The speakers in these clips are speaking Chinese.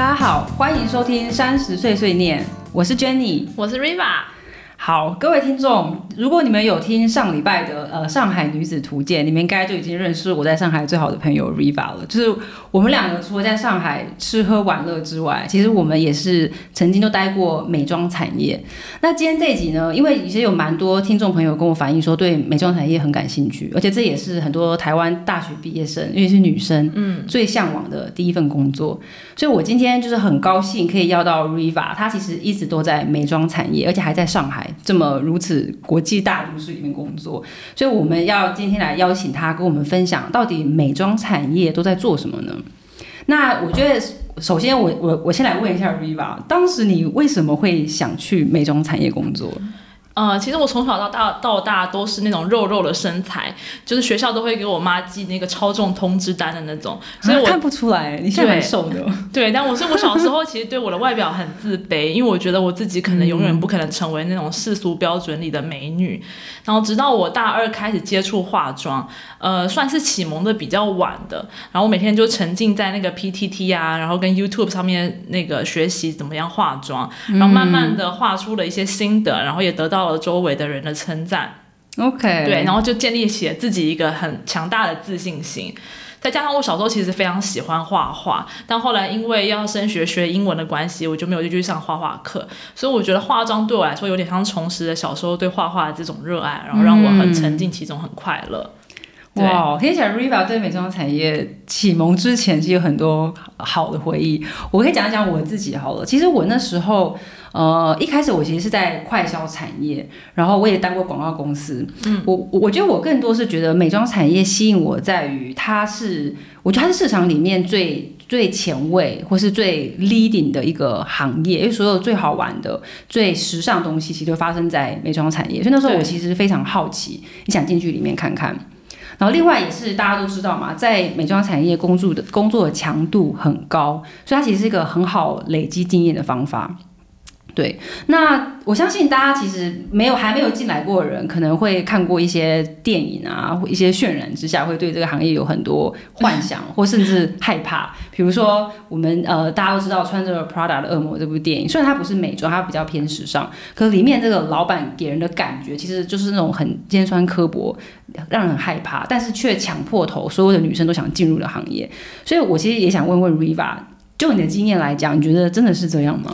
大家好，欢迎收听三十岁碎念，我是 Jenny，我是 Riva。好，各位听众，如果你们有听上礼拜的呃上海女子图鉴，你们应该就已经认识我在上海最好的朋友 Riva 了。就是我们两个除了在上海吃喝玩乐之外，其实我们也是曾经都待过美妆产业。那今天这一集呢，因为其实有蛮多听众朋友跟我反映说对美妆产业很感兴趣，而且这也是很多台湾大学毕业生，因为是女生，嗯，最向往的第一份工作。所以我今天就是很高兴可以邀到 Riva，她其实一直都在美妆产业，而且还在上海。这么如此国际大都市里面工作，所以我们要今天来邀请他跟我们分享，到底美妆产业都在做什么呢？那我觉得，首先我我我先来问一下 Riva，当时你为什么会想去美妆产业工作？呃，其实我从小到大到大都是那种肉肉的身材，就是学校都会给我妈寄那个超重通知单的那种，所以我看不出来你是很瘦的。对，但我是我小时候其实对我的外表很自卑，因为我觉得我自己可能永远不可能成为那种世俗标准里的美女。然后直到我大二开始接触化妆，呃，算是启蒙的比较晚的。然后我每天就沉浸在那个 PTT 啊，然后跟 YouTube 上面那个学习怎么样化妆，然后慢慢的画出了一些心得，然后也得到。到了周围的人的称赞，OK，对，然后就建立起了自己一个很强大的自信心。再加上我小时候其实非常喜欢画画，但后来因为要升学学英文的关系，我就没有继续上画画课。所以我觉得化妆对我来说有点像重拾了小时候对画画的这种热爱，然后让我很沉浸其中，很快乐。哇，听起来 Riva 对美妆产业启蒙之前其实有很多好的回忆。我可以讲一讲我自己好了。其实我那时候。呃，一开始我其实是在快销产业，然后我也当过广告公司。嗯，我我觉得我更多是觉得美妆产业吸引我在于它是，我觉得它是市场里面最最前卫或是最 leading 的一个行业，因为所有最好玩的、最时尚东西其实都发生在美妆产业。所以那时候我其实非常好奇，你想进去里面看看。然后另外也是大家都知道嘛，在美妆产业工作的工作的强度很高，所以它其实是一个很好累积经验的方法。对，那我相信大家其实没有还没有进来过的人，可能会看过一些电影啊，或一些渲染之下，会对这个行业有很多幻想，或甚至害怕。比如说，我们呃大家都知道穿着 Prada 的恶魔这部电影，虽然它不是美妆，它比较偏时尚，可是里面这个老板给人的感觉，其实就是那种很尖酸刻薄，让人很害怕，但是却抢破头，所有的女生都想进入的行业。所以我其实也想问问 Riva，就你的经验来讲，你觉得真的是这样吗？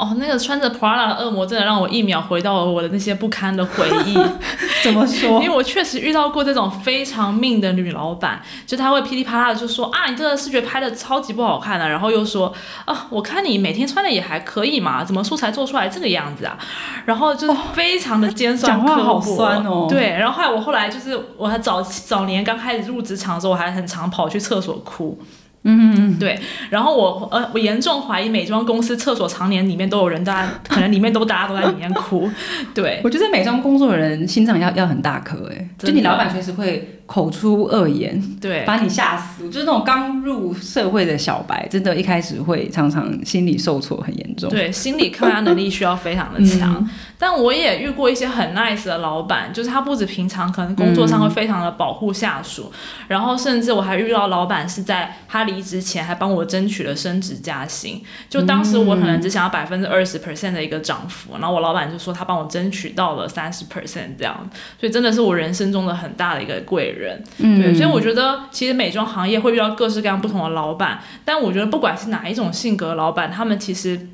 哦，那个穿着 Prada 的恶魔真的让我一秒回到了我的那些不堪的回忆。怎么说？因为我确实遇到过这种非常命的女老板，就她会噼里啪啦的就说啊，你这个视觉拍的超级不好看的，然后又说啊，我看你每天穿的也还可以嘛，怎么素材做出来这个样子啊？然后就是非常的尖酸刻薄，酸哦。对，然后后来我后来就是我还早早年刚开始入职场的时候，我还很常跑去厕所哭。嗯，对，然后我呃，我严重怀疑美妆公司厕所常年里面都有人，大家可能里面都大家都在里面哭。对，我觉得美妆工作的人心脏要要很大颗哎，就你老板随时会。口出恶言，对，把你吓死。就是那种刚入社会的小白，真的，一开始会常常心理受挫很严重。对，心理抗压能力需要非常的强。但我也遇过一些很 nice 的老板，就是他不止平常可能工作上会非常的保护下属，然后甚至我还遇到老板是在他离职前还帮我争取了升职加薪。就当时我可能只想要百分之二十 percent 的一个涨幅，然后我老板就说他帮我争取到了三十 percent 这样，所以真的是我人生中的很大的一个贵人。人，对，所以我觉得其实美妆行业会遇到各式各样不同的老板，但我觉得不管是哪一种性格老板，他们其实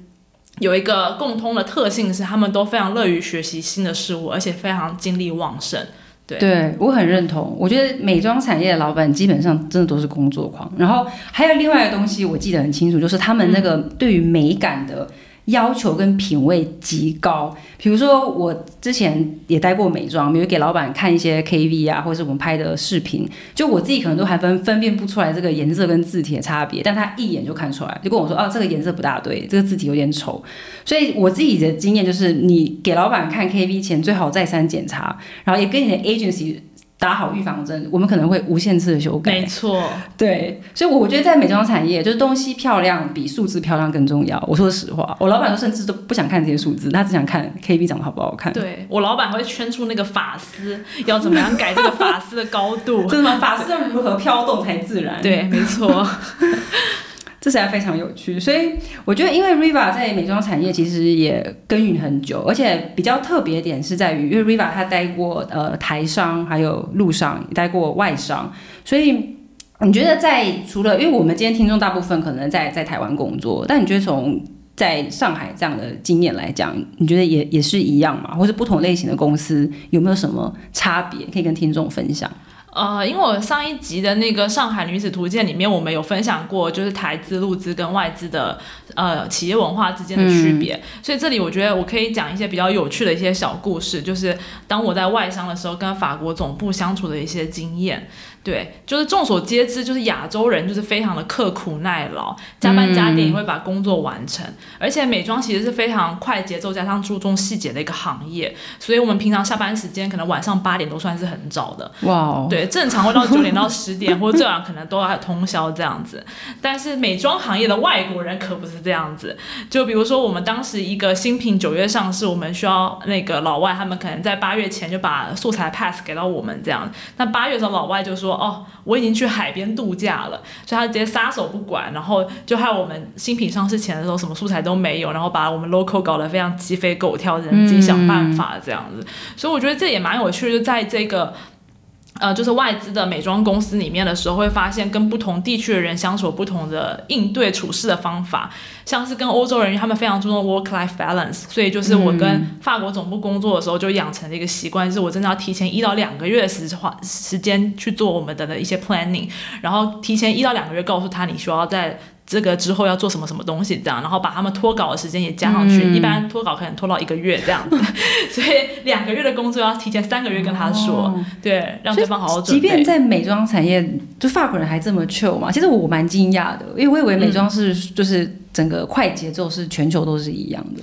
有一个共通的特性是，他们都非常乐于学习新的事物，而且非常精力旺盛。对，对我很认同。我觉得美妆产业的老板基本上真的都是工作狂，然后还有另外一个东西我记得很清楚，就是他们那个对于美感的。要求跟品味极高，比如说我之前也待过美妆，比如给老板看一些 KV 啊，或者是我们拍的视频，就我自己可能都还分分辨不出来这个颜色跟字体的差别，但他一眼就看出来，就跟我说，哦，这个颜色不大对，这个字体有点丑。所以我自己的经验就是，你给老板看 KV 前最好再三检查，然后也跟你的 agency。打好预防针，我们可能会无限次的修改。没错，对，所以我觉得在美妆产业，就是东西漂亮比数字漂亮更重要。我说实话，我老板都甚至都不想看这些数字，他只想看 K B 长得好不好看。对我老板会圈出那个发丝要怎么样改这个发丝的高度，真的吗？发丝要如何飘动才自然？对，没错。这实在非常有趣。所以我觉得，因为 Riva 在美妆产业其实也耕耘很久，而且比较特别点是在于，因为 Riva 他待过呃台商，还有陆商，待过外商，所以你觉得在除了因为我们今天听众大部分可能在在台湾工作，但你觉得从在上海这样的经验来讲，你觉得也也是一样嘛？或者不同类型的公司有没有什么差别可以跟听众分享？呃，因为我上一集的那个《上海女子图鉴》里面，我们有分享过，就是台资、陆资跟外资的呃企业文化之间的区别，所以这里我觉得我可以讲一些比较有趣的一些小故事，就是当我在外商的时候，跟法国总部相处的一些经验。对，就是众所皆知，就是亚洲人就是非常的刻苦耐劳，加班加点也会把工作完成。而且美妆其实是非常快节奏加上注重细节的一个行业，所以我们平常下班时间可能晚上八点都算是很早的。哇哦，对，正常会到九点到十点，或者最晚可能都要通宵这样子。但是美妆行业的外国人可不是这样子。就比如说我们当时一个新品九月上市，我们需要那个老外他们可能在八月前就把素材 pass 给到我们这样。那八月的时候老外就说。哦，我已经去海边度假了，所以他直接撒手不管，然后就害我们新品上市前的时候什么素材都没有，然后把我们 local 搞得非常鸡飞狗跳，人自己想办法这样子。所以我觉得这也蛮有趣的，就在这个。呃，就是外资的美妆公司里面的时候，会发现跟不同地区的人相处不同的应对处事的方法。像是跟欧洲人，他们非常注重 work-life balance，所以就是我跟法国总部工作的时候，就养成了一个习惯，就是我真的要提前一到两个月的时花时间去做我们的的一些 planning，然后提前一到两个月告诉他你需要在。这个之后要做什么什么东西，这样，然后把他们脱稿的时间也加上去，一般脱稿可能拖到一个月这样子，所以两个月的工作要提前三个月跟他说，对，让对方好好准备。即便在美妆产业，就法国人还这么 chill 嘛？其实我蛮惊讶的，因为我以为美妆是就是整个快节奏是全球都是一样的。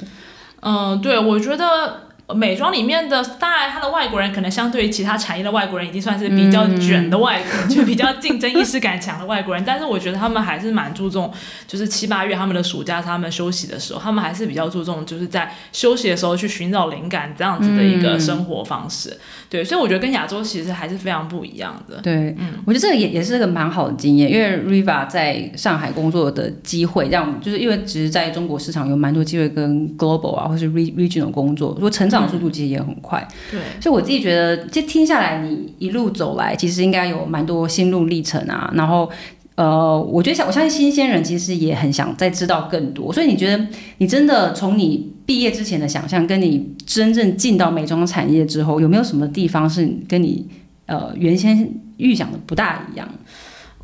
嗯，对，我觉得。美妆里面的，当然他的外国人可能相对于其他产业的外国人，已经算是比较卷的外国人，就比较竞争意识感强的外国人。但是我觉得他们还是蛮注重，就是七八月他们的暑假，他们休息的时候，他们还是比较注重，就是在休息的时候去寻找灵感这样子的一个生活方式。对，所以我觉得跟亚洲其实还是非常不一样的。对，嗯，我觉得这个也也是个蛮好的经验，因为 Riva 在上海工作的机会，让就是因为其实在中国市场有蛮多机会跟 global 啊，或是 regional 工作，如果成长速度其实也很快。对，所以我自己觉得，就听下来，你一路走来，其实应该有蛮多心路历程啊。然后，呃，我觉得想，我相信新鲜人其实也很想再知道更多。所以你觉得，你真的从你。毕业之前的想象，跟你真正进到美妆产业之后，有没有什么地方是跟你呃原先预想的不大一样？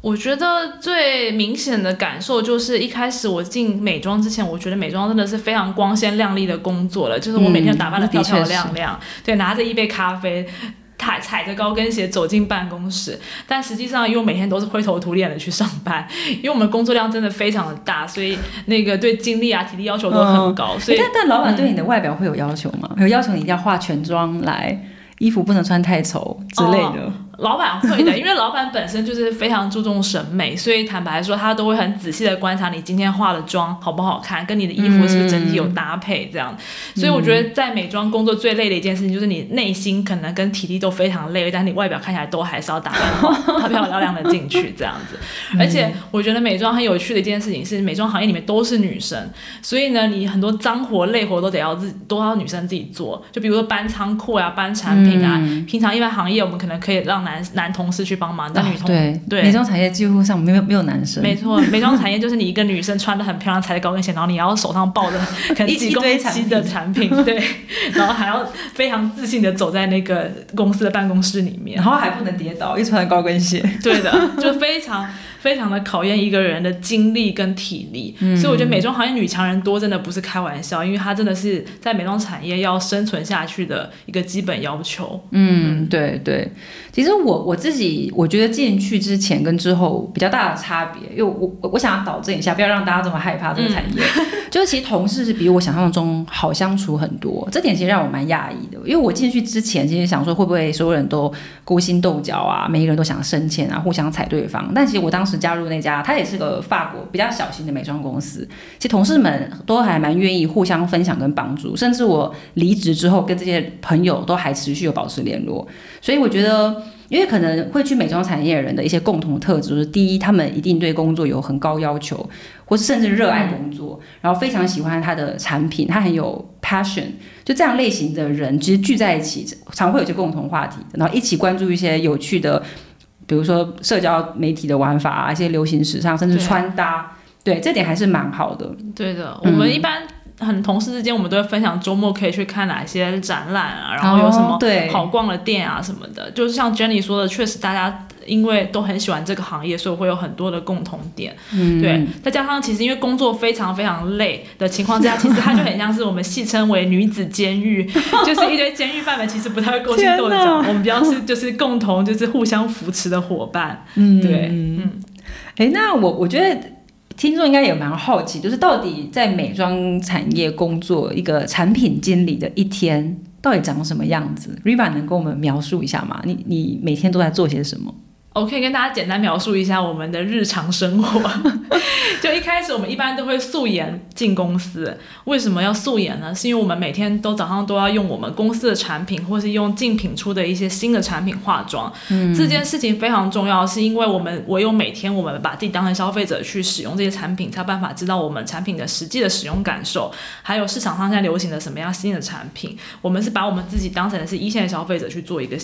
我觉得最明显的感受就是，一开始我进美妆之前，我觉得美妆真的是非常光鲜亮丽的工作了，就是我每天打扮的漂漂亮亮，对，拿着一杯咖啡。踩踩着高跟鞋走进办公室，但实际上因为我每天都是灰头土脸的去上班，因为我们工作量真的非常的大，所以那个对精力啊、体力要求都很高。所以，但但老板对你的外表会有要求吗？有要求你一定要化全妆来，衣服不能穿太丑之类的。老板会的，因为老板本身就是非常注重审美，所以坦白说，他都会很仔细的观察你今天化的妆好不好看，跟你的衣服是不是整体有搭配这样。所以我觉得在美妆工作最累的一件事情，就是你内心可能跟体力都非常累，但你外表看起来都还是要打扮好，漂漂亮亮的进去这样子。而且我觉得美妆很有趣的一件事情是，美妆行业里面都是女生，所以呢，你很多脏活累活都得要自都要女生自己做。就比如说搬仓库啊，搬产品啊，平常一般行业我们可能可以让男男同事去帮忙，但女同对对。美妆产业几乎上没有没有男生，没错，美妆产业就是你一个女生穿的很漂亮，踩着高跟鞋，然后你要手上抱着 可能几公斤的产品，对，然后还要非常自信的走在那个公司的办公室里面，然后还不能跌倒，一穿高跟鞋，对的，就非常。非常的考验一个人的精力跟体力，所以我觉得美妆行业女强人多真的不是开玩笑，因为它真的是在美妆产业要生存下去的一个基本要求。嗯，对对。其实我我自己我觉得进去之前跟之后比较大的差别，因为我我我想要导正一下，不要让大家这么害怕这个产业。就是其实同事是比我想象中好相处很多，这点其实让我蛮讶异的。因为我进去之前其实想说会不会所有人都勾心斗角啊，每一个人都想升迁啊，互相踩对方。但其实我当时是加入那家，它也是个法国比较小型的美妆公司，其实同事们都还蛮愿意互相分享跟帮助，甚至我离职之后跟这些朋友都还持续有保持联络。所以我觉得。因为可能会去美妆产业的人的一些共同特质，是第一，他们一定对工作有很高要求，或是甚至热爱工作，然后非常喜欢他的产品，他很有 passion，就这样类型的人，其实聚在一起，常会有些共同话题，然后一起关注一些有趣的，比如说社交媒体的玩法啊，一些流行时尚，甚至穿搭，对，这点还是蛮好的。对的，我们一般。很同事之间，我们都会分享周末可以去看哪些展览啊，然后有什么好逛的店啊什么的。就是像 Jenny 说的，确实大家因为都很喜欢这个行业，所以会有很多的共同点。嗯，对。再加上其实因为工作非常非常累的情况之下，其实它就很像是我们戏称为女子监狱，就是一堆监狱犯们其实不太会勾心斗角，我们比较是就是共同就是互相扶持的伙伴。嗯，对，嗯。哎，那我我觉得。听众应该也蛮好奇，就是到底在美妆产业工作一个产品经理的一天，到底长什么样子？Riva 能跟我们描述一下吗？你你每天都在做些什么？我可以跟大家简单描述一下我们的日常生活。就一开始我们一般都会素颜进公司，为什么要素颜呢？是因为我们每天都早上都要用我们公司的产品，或是用竞品出的一些新的产品化妆。嗯，这件事情非常重要，是因为我们唯有每天我们把自己当成消费者去使用这些产品，才有办法知道我们产品的实际的使用感受，还有市场上现在流行的什么样新的产品。我们是把我们自己当成是一线消费者去做一个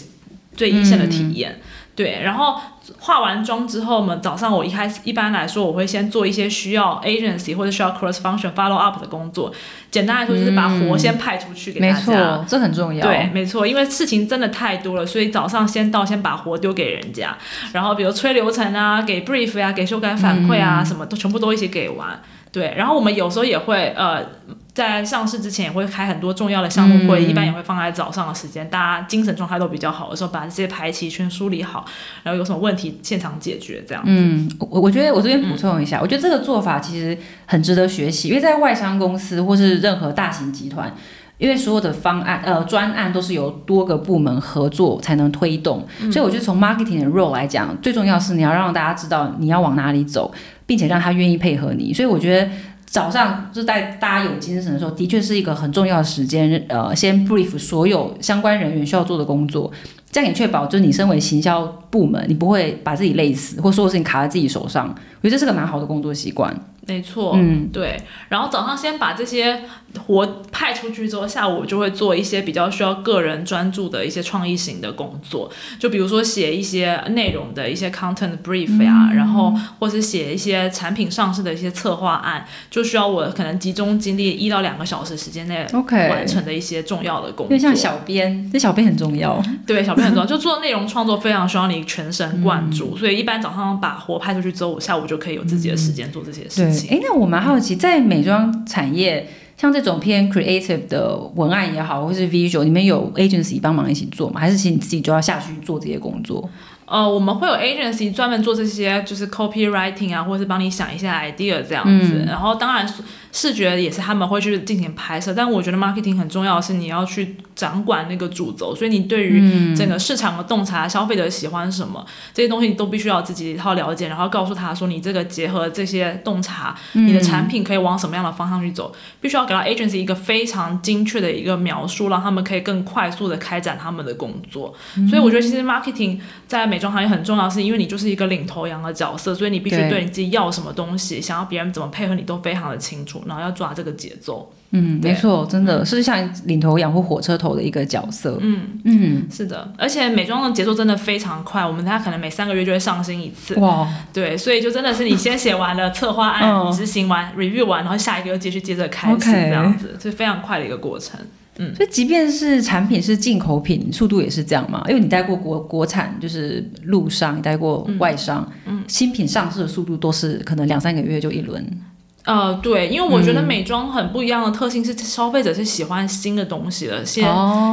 最一线的体验。对，然后化完妆之后嘛，早上我一开始一般来说，我会先做一些需要 agency 或者需要 cross function follow up 的工作。简单来说，就是把活先派出去给大家。没错，这很重要。对，没错，因为事情真的太多了，所以早上先到，先把活丢给人家。然后比如催流程啊，给 brief 呀，给修改反馈啊，什么都全部都一起给完。对，然后我们有时候也会呃。在上市之前也会开很多重要的项目会，一般也会放在早上的时间，大家精神状态都比较好的时候，把这些排期全梳理好，然后有什么问题现场解决这样。嗯，我我觉得我这边补充一下，我觉得这个做法其实很值得学习，因为在外商公司或是任何大型集团，因为所有的方案呃专案都是由多个部门合作才能推动，所以我觉得从 marketing 的 role 来讲，最重要是你要让大家知道你要往哪里走，并且让他愿意配合你，所以我觉得。早上就在大家有精神的时候，的确是一个很重要的时间。呃，先 brief 所有相关人员需要做的工作，这样也确保就是你身为行销部门，你不会把自己累死，或所有事情卡在自己手上。我觉得这是个蛮好的工作习惯。没错，嗯，对。然后早上先把这些活派出去之后，下午就会做一些比较需要个人专注的一些创意型的工作，就比如说写一些内容的一些 content brief 呀，然后或是写一些产品上市的一些策划案，就需要我可能集中精力一到两个小时时间内完成的一些重要的工作。因为像小编，这小编很重要，对，小编很重要，就做内容创作非常需要你全神贯注，所以一般早上把活派出去之后，我下午就可以有自己的时间做这些事情。哎，那我蛮好奇，在美妆产业，像这种偏 creative 的文案也好，或是 visual，你们有 agency 帮忙一起做吗？还是其实你自己就要下去做这些工作？呃，我们会有 agency 专门做这些，就是 copywriting 啊，或者是帮你想一下 idea 这样子。然后当然。视觉也是他们会去进行拍摄，但我觉得 marketing 很重要的是你要去掌管那个主轴，所以你对于整个市场的洞察、消费者喜欢什么这些东西，你都必须要自己一套了解，然后告诉他说你这个结合这些洞察，你的产品可以往什么样的方向去走，必须要给到 agency 一个非常精确的一个描述，让他们可以更快速的开展他们的工作。所以我觉得其实 marketing 在美妆行业很重要，是因为你就是一个领头羊的角色，所以你必须对。你自己要什么东西，想要别人怎么配合你都非常的清楚。然后要抓这个节奏，嗯，没错，真的是像领头羊或火车头的一个角色，嗯嗯，是的，而且美妆的节奏真的非常快，我们家可能每三个月就会上新一次，哇，对，所以就真的是你先写完了策划案，执行完，review 完，然后下一个又继续接着开始这样子，是非常快的一个过程，嗯，所以即便是产品是进口品，速度也是这样嘛？因为你带过国国产，就是陆商，你带过外商，嗯，新品上市的速度都是可能两三个月就一轮。呃，对，因为我觉得美妆很不一样的特性是，消费者是喜欢新的东西的，新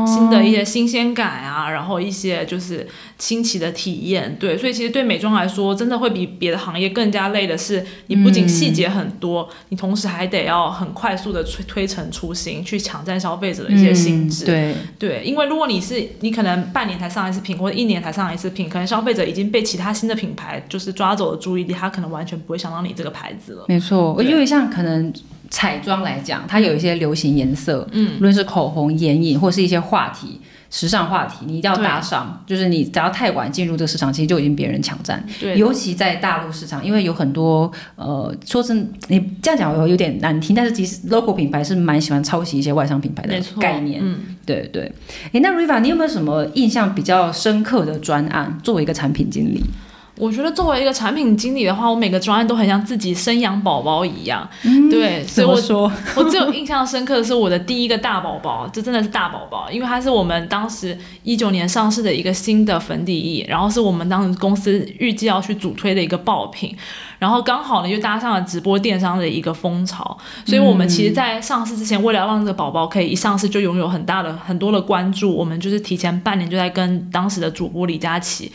新的一些新鲜感啊，然后一些就是新奇的体验，对，所以其实对美妆来说，真的会比别的行业更加累的是，你不仅细节很多，你同时还得要很快速的推推陈出新，去抢占消费者的一些心智，对。对，因为如果你是你可能半年才上一次品，或者一年才上一次品，可能消费者已经被其他新的品牌就是抓走了注意力，他可能完全不会想到你这个牌子了，没错，因为。像可能彩妆来讲，它有一些流行颜色，嗯，无论是口红、眼影或是一些话题，时尚话题，你一定要搭上。就是你只要太晚进入这个市场，其实就已经别人抢占。对，尤其在大陆市场，因为有很多呃，说真，你这样讲有有点难听，但是其实 local 品牌是蛮喜欢抄袭一些外商品牌的概念。嗯，对对。哎，那 Riva，你有没有什么印象比较深刻的专案？作为一个产品经理？我觉得作为一个产品经理的话，我每个专案都很像自己生养宝宝一样，对，所以我说，我最有印象深刻的是我的第一个大宝宝，这真的是大宝宝，因为它是我们当时一九年上市的一个新的粉底液，然后是我们当时公司预计要去主推的一个爆品，然后刚好呢又搭上了直播电商的一个风潮，所以我们其实，在上市之前，为了让这个宝宝可以一上市就拥有很大的很多的关注，我们就是提前半年就在跟当时的主播李佳琦。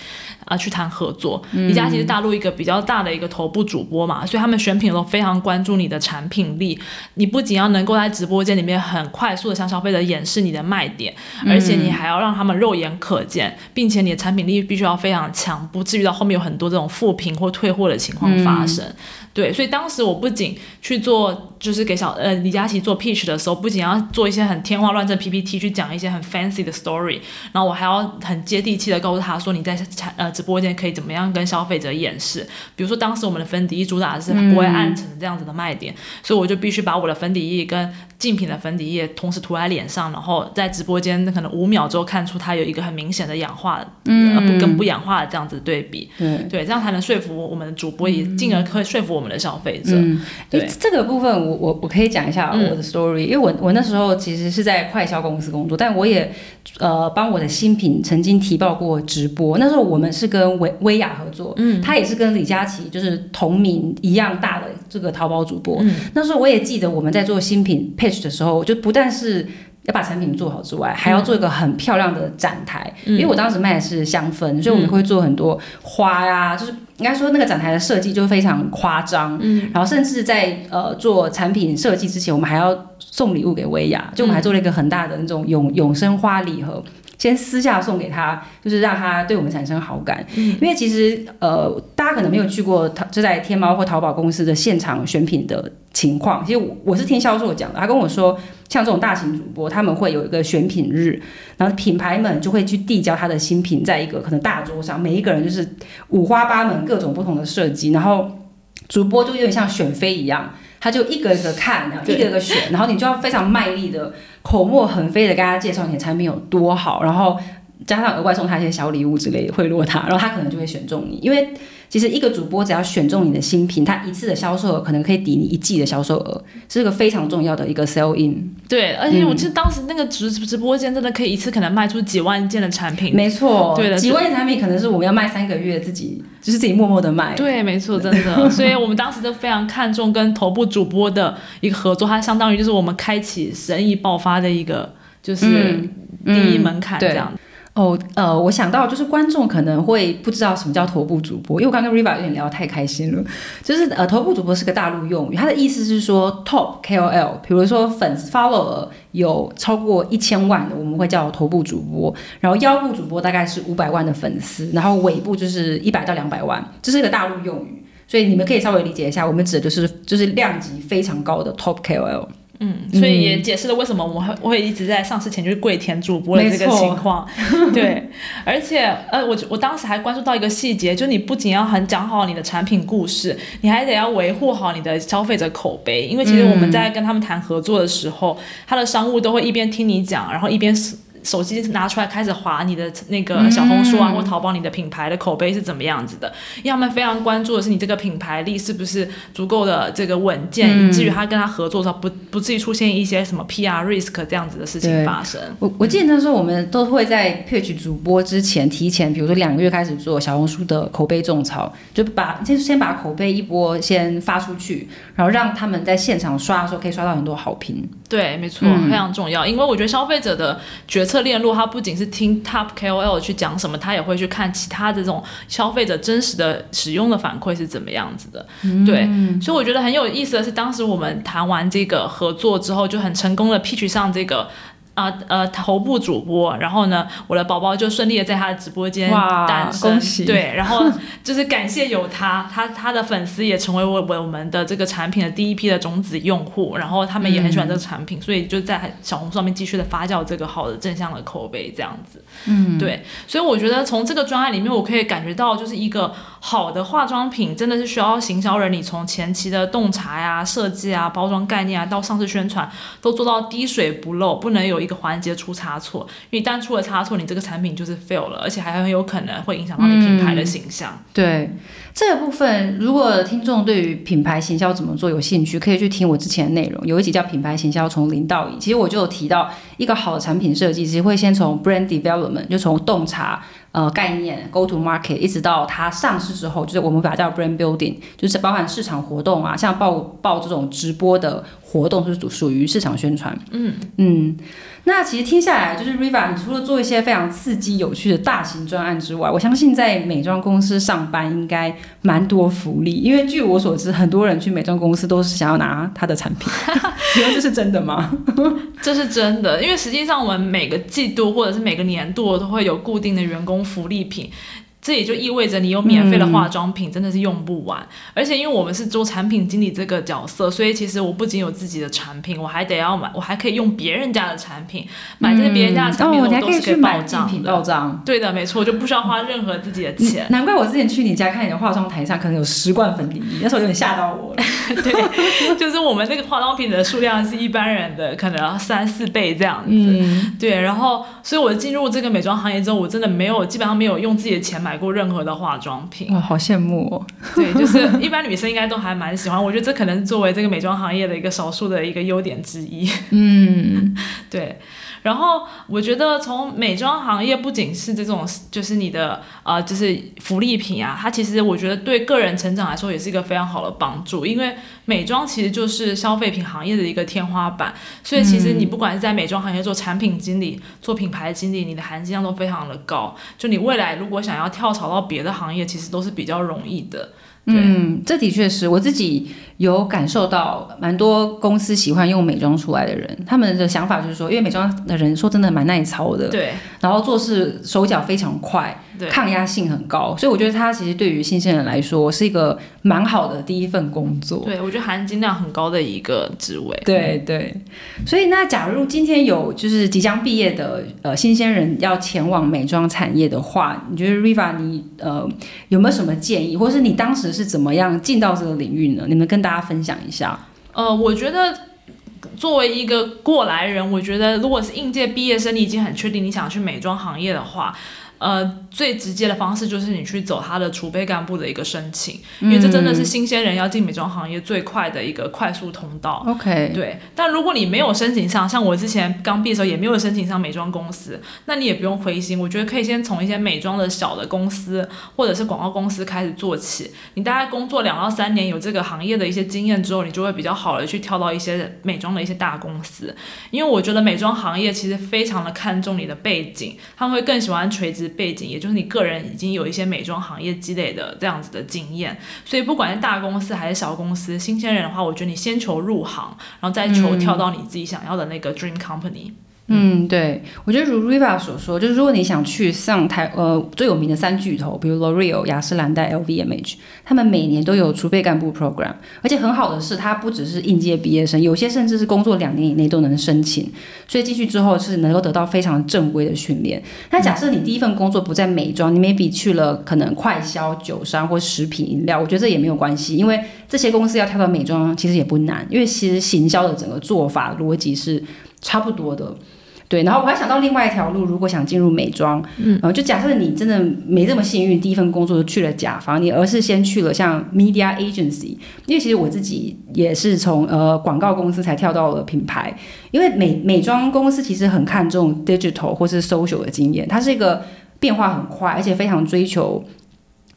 啊，去谈合作。李佳琦是大陆一个比较大的一个头部主播嘛，所以他们选品都非常关注你的产品力。你不仅要能够在直播间里面很快速的向消费者演示你的卖点，而且你还要让他们肉眼可见，并且你的产品力必须要非常强，不至于到后面有很多这种负评或退货的情况发生。对，所以当时我不仅去做，就是给小呃李佳琦做 pitch 的时候，不仅要做一些很天花乱坠 PPT 去讲一些很 fancy 的 story，然后我还要很接地气的告诉他说你在产呃直播间可以怎么样跟消费者演示。比如说当时我们的粉底液主打的是不会暗沉这样子的卖点，所以我就必须把我的粉底液跟竞品的粉底液同时涂在脸上，然后在直播间可能五秒之后看出它有一个很明显的氧化，嗯，不跟不氧化的这样子对比，对，这样才能说服我们的主播，也进而可以说服我们。的消费者，对这个部分，我我我可以讲一下我的 story，因为我我那时候其实是在快销公司工作，但我也呃帮我的新品曾经提报过直播。那时候我们是跟薇薇娅合作，嗯，她也是跟李佳琦就是同名一样大的这个淘宝主播。那时候我也记得我们在做新品 pitch 的时候，就不但是要把产品做好之外，还要做一个很漂亮的展台，因为我当时卖的是香氛，所以我们会做很多花呀，就是。应该说，那个展台的设计就非常夸张，嗯，然后甚至在呃做产品设计之前，我们还要送礼物给薇娅，就我们还做了一个很大的那种永永生花礼盒，先私下送给他，就是让他对我们产生好感。因为其实呃，大家可能没有去过淘就在天猫或淘宝公司的现场选品的情况，其实我我是听销售讲的，他跟我说。像这种大型主播，他们会有一个选品日，然后品牌们就会去递交他的新品，在一个可能大桌上，每一个人就是五花八门、各种不同的设计，然后主播就有点像选妃一样，他就一个一个看，然后一个一个选，然后你就要非常卖力的口沫横飞的跟他介绍你的产品有多好，然后加上额外送他一些小礼物之类贿赂他，然后他可能就会选中你，因为。其实一个主播只要选中你的新品，他一次的销售额可能可以抵你一季的销售额，是个非常重要的一个 sell in。对，而且我记得当时那个直直播间真的可以一次可能卖出几万件的产品。没错，对的，几万件产品可能是我们要卖三个月，自己就是自己默默的卖。对，没错，真的。所以我们当时就非常看重跟头部主播的一个合作，它相当于就是我们开启生意爆发的一个就是第一门槛这样。哦，呃，我想到就是观众可能会不知道什么叫头部主播，因为我刚跟 Riva 有点聊太开心了。就是呃，头部主播是个大陆用语，它的意思是说 top KOL，比如说粉丝 follower 有超过一千万的，我们会叫头部主播。然后腰部主播大概是五百万的粉丝，然后尾部就是一百到两百万，这是一个大陆用语，所以你们可以稍微理解一下，我们指的就是就是量级非常高的 top KOL。嗯，所以也解释了为什么我们会会一直在上市前就是跪舔主播的这个情况。对，而且呃，我我当时还关注到一个细节，就是你不仅要很讲好你的产品故事，你还得要维护好你的消费者口碑。因为其实我们在跟他们谈合作的时候，他的商务都会一边听你讲，然后一边是。手机拿出来开始划你的那个小红书啊，或淘宝，你的品牌的口碑是怎么样子的？因为他们非常关注的是你这个品牌力是不是足够的这个稳健，以至于他跟他合作的时候不不至于出现一些什么 PR risk 这样子的事情发生。我我记得那时候我们都会在 pitch 主播之前提前，比如说两个月开始做小红书的口碑种草，就把先先把口碑一波先发出去，然后让他们在现场刷的时候可以刷到很多好评。对，没错，非常重要，因为我觉得消费者的决策。链路，他不仅是听 Top KOL 去讲什么，他也会去看其他的这种消费者真实的使用的反馈是怎么样子的。对，所以我觉得很有意思的是，当时我们谈完这个合作之后，就很成功的 pitch 上这个啊呃头部主播，然后呢，我的宝宝就顺利的在他的直播间诞生。恭，喜。对，然后就是感谢有他，他他的粉丝也成为我我们的这个产品的第一批的种子用户，然后他们也很喜欢这个产品，所以就在小红书上面继续的发酵这个好的正向的口碑，这样子。嗯，对，所以我觉得从这个专案里面，我可以感觉到，就是一个好的化妆品真的是需要行销人，你从前期的洞察呀、设计啊、包装概念啊，到上市宣传，都做到滴水不漏，不能有一个环节出差错。因为一旦出了差错，你这个产品就是 fail 了，而且还很有可能会影响到你品牌的形象。对这个部分，如果听众对于品牌行销怎么做有兴趣，可以去听我之前的内容，有一集叫《品牌行销从零到一》，其实我就有提到一个好的产品设计，其实会先从 brand development，就从洞察。呃，概念 go to market，一直到它上市之后，就是我们把它叫 brand building，就是包含市场活动啊，像报报这种直播的活动，是属属于市场宣传。嗯嗯，那其实听下来，就是 Riva，你除了做一些非常刺激有趣的大型专案之外，我相信在美妆公司上班应该蛮多福利，因为据我所知，很多人去美妆公司都是想要拿他的产品，请问这是真的吗？这是真的，因为实际上我们每个季度或者是每个年度都会有固定的员工福利品。这也就意味着你有免费的化妆品，真的是用不完。而且因为我们是做产品经理这个角色，所以其实我不仅有自己的产品，我还得要买，我还可以用别人家的产品。买这些别人家的产品，我都是可以报账报的。账。对的，没错，就不需要花任何自己的钱。难怪我之前去你家看你的化妆台上可能有十罐粉底液，那时候有点吓到我了。对，就是我们那个化妆品的数量是一般人的可能三四倍这样子。嗯，对，然后，所以我进入这个美妆行业之后，我真的没有，基本上没有用自己的钱买过任何的化妆品。哇，好羡慕哦。对，就是一般女生应该都还蛮喜欢，我觉得这可能是作为这个美妆行业的一个少数的一个优点之一。嗯，对，然后我觉得从美妆行业不仅是这种，就是你的呃，就是福利品啊，它其实我觉得对个人成长来说也是一个非常好的帮助，因为美妆其实就是消费品行业的一个天花板，所以其实你不管是在美妆行业做产品经理、做品牌经理，你的含金量都非常的高，就你未来如果想要跳槽到别的行业，其实都是比较容易的。对。嗯，这的确是我自己有感受到，蛮多公司喜欢用美妆出来的人，他们的想法就是说，因为美妆的人说真的蛮耐操的，对。然后做事手脚非常快，对抗压性很高，所以我觉得它其实对于新鲜人来说是一个蛮好的第一份工作。对，我觉得含金量很高的一个职位。对对，所以那假如今天有就是即将毕业的呃新鲜人要前往美妆产业的话，你觉得 Riva 你呃有没有什么建议，或是你当时是怎么样进到这个领域呢？你们跟大家分享一下。呃，我觉得作为一个过来人，我觉得如果是应届毕业生，你已经很确定你想去美妆行业的话。呃，最直接的方式就是你去走他的储备干部的一个申请，因为这真的是新鲜人要进美妆行业最快的一个快速通道。OK，对，但如果你没有申请上，像我之前刚毕业的时候也没有申请上美妆公司，那你也不用灰心。我觉得可以先从一些美妆的小的公司或者是广告公司开始做起。你大概工作两到三年，有这个行业的一些经验之后，你就会比较好的去跳到一些美妆的一些大公司。因为我觉得美妆行业其实非常的看重你的背景，他们会更喜欢垂直背景，也就是你个人已经有一些美妆行业积累的这样子的经验。所以不管是大公司还是小公司，新鲜人的话，我觉得你先求入行，然后再求跳到你自己想要的那个 dream company。嗯，嗯对，我觉得如 Riva 所说，就是如果你想去上台呃最有名的三巨头，比如 L'Oreal、雅诗兰黛、LVMH，他们每年都有储备干部 program，而且很好的是，它不只是应届毕业生，有些甚至是工作两年以内都能申请，所以进去之后是能够得到非常正规的训练。那假设你第一份工作不在美妆，你 maybe 去了可能快销、酒商或食品饮料，我觉得这也没有关系，因为这些公司要跳到美妆其实也不难，因为其实行销的整个做法逻辑是差不多的。对，然后我还想到另外一条路，如果想进入美妆，嗯，呃，就假设你真的没这么幸运，第一份工作就去了甲方，你而是先去了像 media agency，因为其实我自己也是从呃广告公司才跳到了品牌，因为美美妆公司其实很看重 digital 或是 social 的经验，它是一个变化很快，而且非常追求。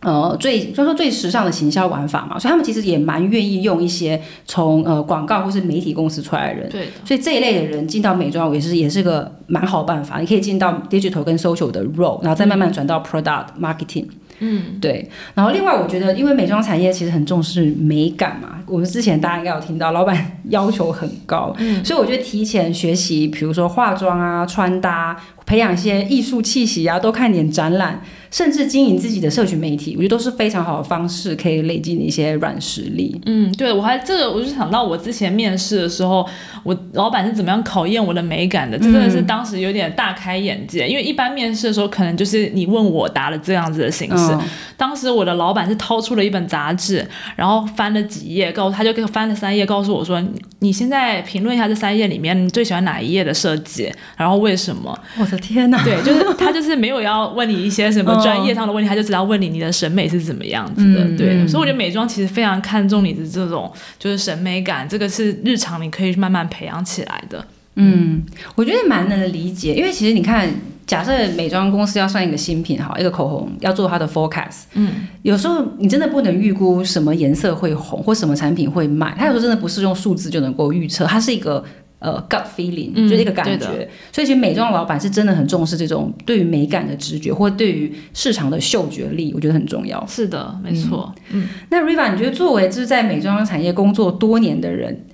呃，最就说最时尚的行销玩法嘛，所以他们其实也蛮愿意用一些从呃广告或是媒体公司出来的人，对的，所以这一类的人进到美妆也是也是个蛮好的办法，你可以进到 digital 跟 social 的 role，然后再慢慢转到 product marketing。嗯，对。然后另外，我觉得因为美妆产业其实很重视美感嘛，我们之前大家应该有听到，老板 要求很高，嗯所以我觉得提前学习，比如说化妆啊、穿搭，培养一些艺术气息啊，多看点展览，甚至经营自己的社群媒体，我觉得都是非常好的方式，可以累积你一些软实力。嗯，对，我还这个，我就想到我之前面试的时候，我老板是怎么样考验我的美感的，这真的是当时有点大开眼界。因为一般面试的时候，可能就是你问我答了这样子的形式。嗯当时我的老板是掏出了一本杂志，然后翻了几页，告诉他就给我翻了三页，告诉我说：“你你现在评论一下这三页里面你最喜欢哪一页的设计，然后为什么？”我的天哪！对，就是他就是没有要问你一些什么 嗯专业上的问题，他就只要问你你的审美是怎么样子的。嗯对，嗯所以我觉得美妆其实非常看重你的这种就是审美感，这个是日常你可以慢慢培养起来的。嗯，我觉得蛮能理解，因为其实你看，假设美妆公司要上一个新品，哈，一个口红要做它的 forecast，嗯，有时候你真的不能预估什么颜色会红或什么产品会卖，它有时候真的不是用数字就能够预测，它是一个。呃，gut feeling 嗯就是一个感觉，的所以其实美妆老板是真的很重视这种对于美感的直觉，或对于市场的嗅觉力，我觉得很重要。是的，没错。嗯，那 Riva，你觉得作为就是在美妆产业工作多年的人，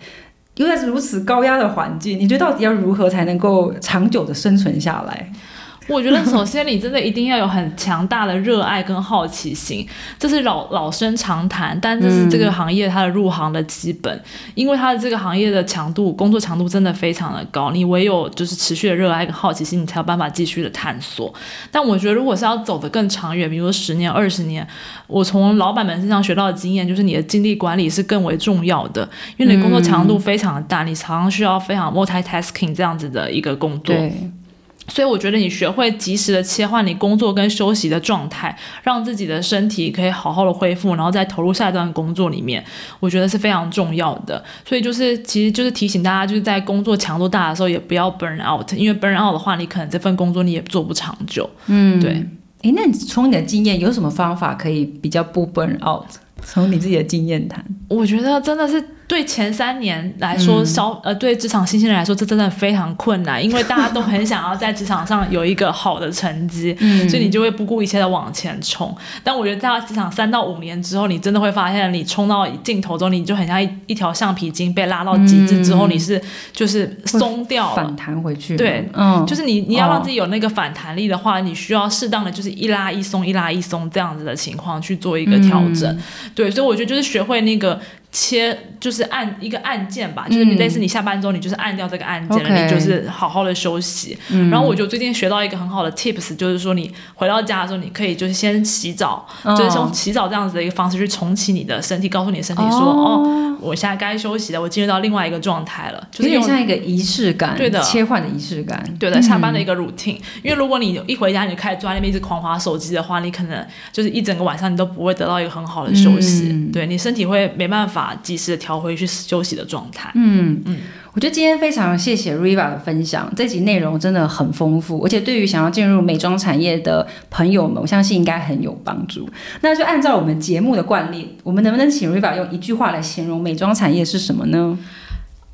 又在如此高压的环境，你觉得到底要如何才能够长久的生存下来？我觉得首先你真的一定要有很强大的热爱跟好奇心，这是老老生常谈，但这是这个行业它的入行的基本，因为它的这个行业的强度，工作强度真的非常的高，你唯有就是持续的热爱跟好奇心，你才有办法继续的探索。但我觉得如果是要走得更长远，比如说十年、二十年，我从老板们身上学到的经验就是你的精力管理是更为重要的，因为你工作强度非常的大，你常常需要非常 multitasking 这样子的一个工作。对，所以我觉得你学会及时的切换你工作跟休息的状态，让自己的身体可以好好的恢复，然后再投入下一段工作里面，我觉得是非常重要的。所以就是其实就是提醒大家，就是在工作强度大的时候，也不要 burn out，因为 burn out 的话，你可能这份工作你也做不长久。嗯，对。诶，那你从你的经验有什么方法可以比较不 burn out？从你自己的经验谈。我觉得真的是对前三年来说，消、呃对职场新鲜人来说，这真的非常困难，因为 大家都很想要在职场上有一个好的成绩，嗯所以你就会不顾一切的往前冲。但我觉得到职场三到五年之后，你真的会发现，你冲到尽头中，你就很像一一条橡皮筋被拉到极致之后，嗯你是就是松掉了反。弹回去。对嗯，就是你，你要让哦自己有那个反弹力的话，你需要适当的就是一拉一松，一拉一松这样子的情况去做一个调整。对，所以我觉得就是学会那个切，就是按一个按键吧，就是你嗯。类似你下班之后，你就是按掉这个按键了你就是好好的休息。嗯。然后我就最近学到一个很好的 tips，就是说你回到家的时候，你可以就是先洗澡，哦就是用洗澡这样子的一个方式去重启你的身体，告诉你的身体说，哦。我现在该休息了，我进入到另外一个状态了，就有点是用像一个仪式感，对的切换的仪式感。对的，下班的一个 routine。因为如果你一回家你就开始坐在那边一直狂划手机的话，你可能就是一整个晚上你都不会得到一个很好的休息，嗯。对你身体会没办法及时的调回去休息的状态。嗯嗯，我觉得今天非常谢谢 Riva 的分享，这集内容真的很丰富，而且对于想要进入美妆产业的朋友们，我相信应该很有帮助。那就按照我们节目的惯例，我们能不能请 Riva 用一句话来形容美妆产业是什么呢？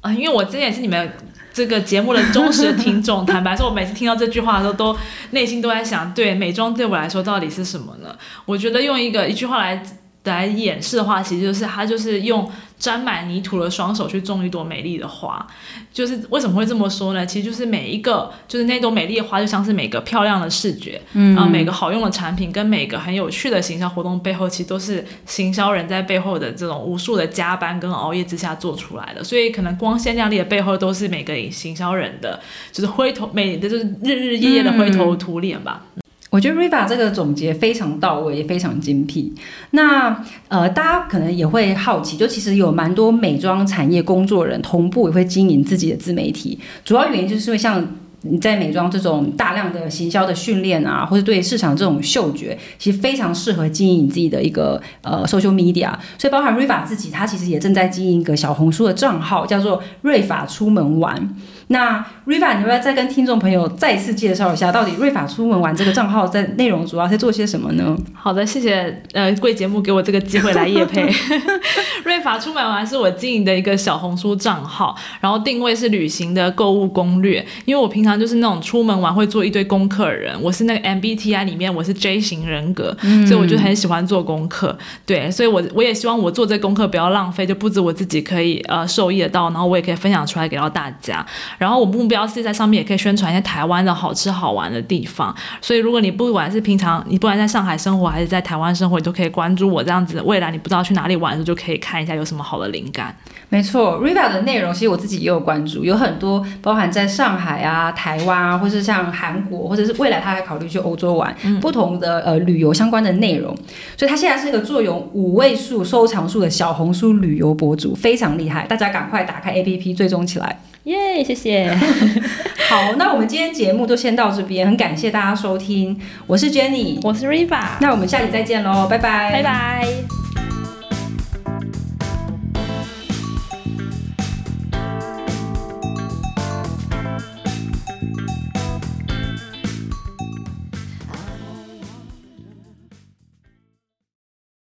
啊、因为我之前也是你们这个节目的忠实听众，坦白说，我每次听到这句话的时候，都内心都在想，对美妆对我来说到底是什么呢？我觉得用一个一句话来来演示的话，其实就是他就是用沾满泥土的双手去种一朵美丽的花。就是为什么会这么说呢？其实就是每一个，就是那朵美丽的花，就像是每个漂亮的视觉，嗯啊、每个好用的产品跟每个很有趣的行销活动背后，其实都是行销人在背后的这种无数的加班跟熬夜之下做出来的。所以可能光鲜亮丽的背后，都是每个行销人的，就是灰头每就是日日夜夜的灰头土脸吧。我觉得 Riva 这个总结非常到位，也非常精辟。那呃，大家可能也会好奇，就其实有蛮多美妆产业工作人同步也会经营自己的自媒体，主要原因就是因为像。你在美妆这种大量的行销的训练啊，或者对市场这种嗅觉，其实非常适合经营你自己的一个呃 social media。所以包含瑞法自己，他其实也正在经营一个小红书的账号，叫做瑞法出门玩。那 Riva，你要不要再跟听众朋友再次介绍一下，到底瑞法出门玩这个账号在内容主要在做些什么呢？好的，谢谢呃贵节目给我这个机会来夜配。瑞法出门玩是我经营的一个小红书账号，然后定位是旅行的购物攻略。因为我平常就是那种出门玩会做一堆功课的人，我是那个 MBTI 里面我是 J 型人格，所以我就很喜欢做功课。对，所以我我也希望我做这功课不要浪费，就不止我自己可以呃受益得到，然后我也可以分享出来给到大家。然后我目标是在上面也可以宣传一些台湾的好吃好玩的地方。所以如果你不管是平常你不管在上海生活还是在台湾生活，你都可以关注我这样子。未来你不知道去哪里玩的时候，就可以看一下有什么好的灵感。没错，Riva 的内容其实我自己也有关注，有很多包含在上海啊、台湾啊，或是像韩国，或者是未来他还考虑去欧洲玩，不同的呃旅游相关的内容。所以他现在是一个坐拥五位数收藏数的小红书旅游博主，非常厉害，大家赶快打开 APP 追踪起来。耶，谢谢。好，那我们今天节目就先到这边，很感谢大家收听，我是 Jenny，我是 Riva，那我们下期再见喽，拜拜，拜拜。